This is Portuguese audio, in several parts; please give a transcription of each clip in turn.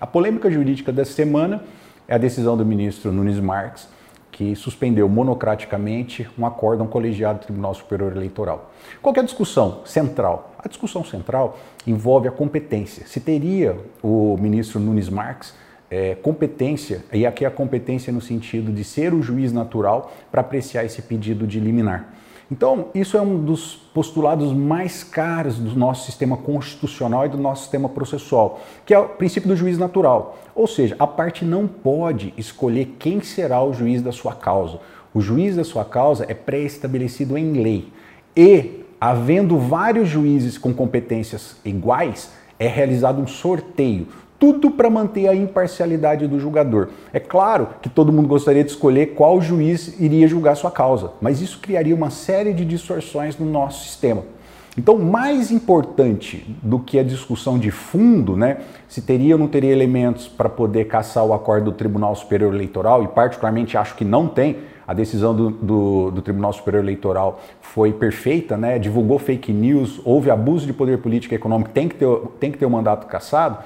A polêmica jurídica dessa semana é a decisão do ministro Nunes Marques, que suspendeu monocraticamente um acórdão colegiado do Tribunal Superior Eleitoral. Qual é a discussão central? A discussão central envolve a competência. Se teria o ministro Nunes Marques é, competência, e aqui a competência no sentido de ser o juiz natural para apreciar esse pedido de liminar. Então, isso é um dos postulados mais caros do nosso sistema constitucional e do nosso sistema processual, que é o princípio do juiz natural. Ou seja, a parte não pode escolher quem será o juiz da sua causa. O juiz da sua causa é pré-estabelecido em lei. E, havendo vários juízes com competências iguais, é realizado um sorteio tudo para manter a imparcialidade do julgador. É claro que todo mundo gostaria de escolher qual juiz iria julgar sua causa, mas isso criaria uma série de distorções no nosso sistema. Então, mais importante do que a discussão de fundo, né, se teria ou não teria elementos para poder caçar o acordo do Tribunal Superior Eleitoral, e particularmente acho que não tem, a decisão do, do, do, Tribunal Superior Eleitoral foi perfeita, né, divulgou fake news, houve abuso de poder político e econômico, tem que ter, tem que ter o mandato caçado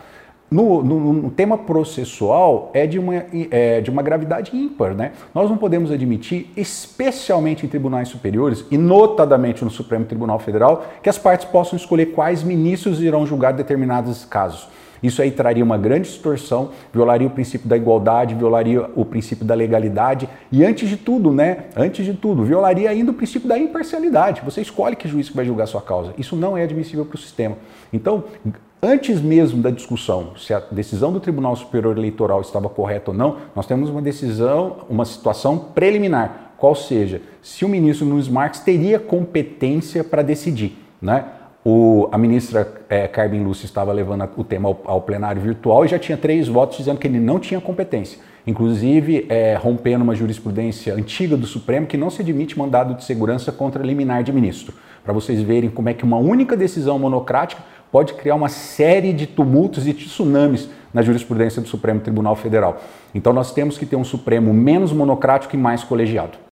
no, no, no, tema processual é de, uma, é de uma gravidade ímpar. Né? Nós não podemos admitir, especialmente em tribunais superiores e notadamente no Supremo Tribunal Federal, que as partes possam escolher quais ministros irão julgar determinados casos. Isso aí traria uma grande distorção, violaria o princípio da igualdade, violaria o princípio da legalidade e, antes de tudo, né? Antes de tudo, violaria ainda o princípio da imparcialidade. Você escolhe que juiz que vai julgar sua causa. Isso não é admissível para o sistema. Então, Antes mesmo da discussão se a decisão do Tribunal Superior Eleitoral estava correta ou não, nós temos uma decisão, uma situação preliminar, qual seja, se o ministro Nunes Marques teria competência para decidir. Né? O, a ministra é, Carmen Lúcia estava levando o tema ao, ao, plenário virtual e já tinha três votos dizendo que ele não tinha competência. Inclusive, é, rompendo uma jurisprudência antiga do Supremo que não se admite mandado de segurança contra liminar de ministro. Para vocês verem como é que uma única decisão monocrática pode criar uma série de tumultos e tsunamis na jurisprudência do Supremo Tribunal Federal. Então nós temos que ter um Supremo menos monocrático e mais colegiado.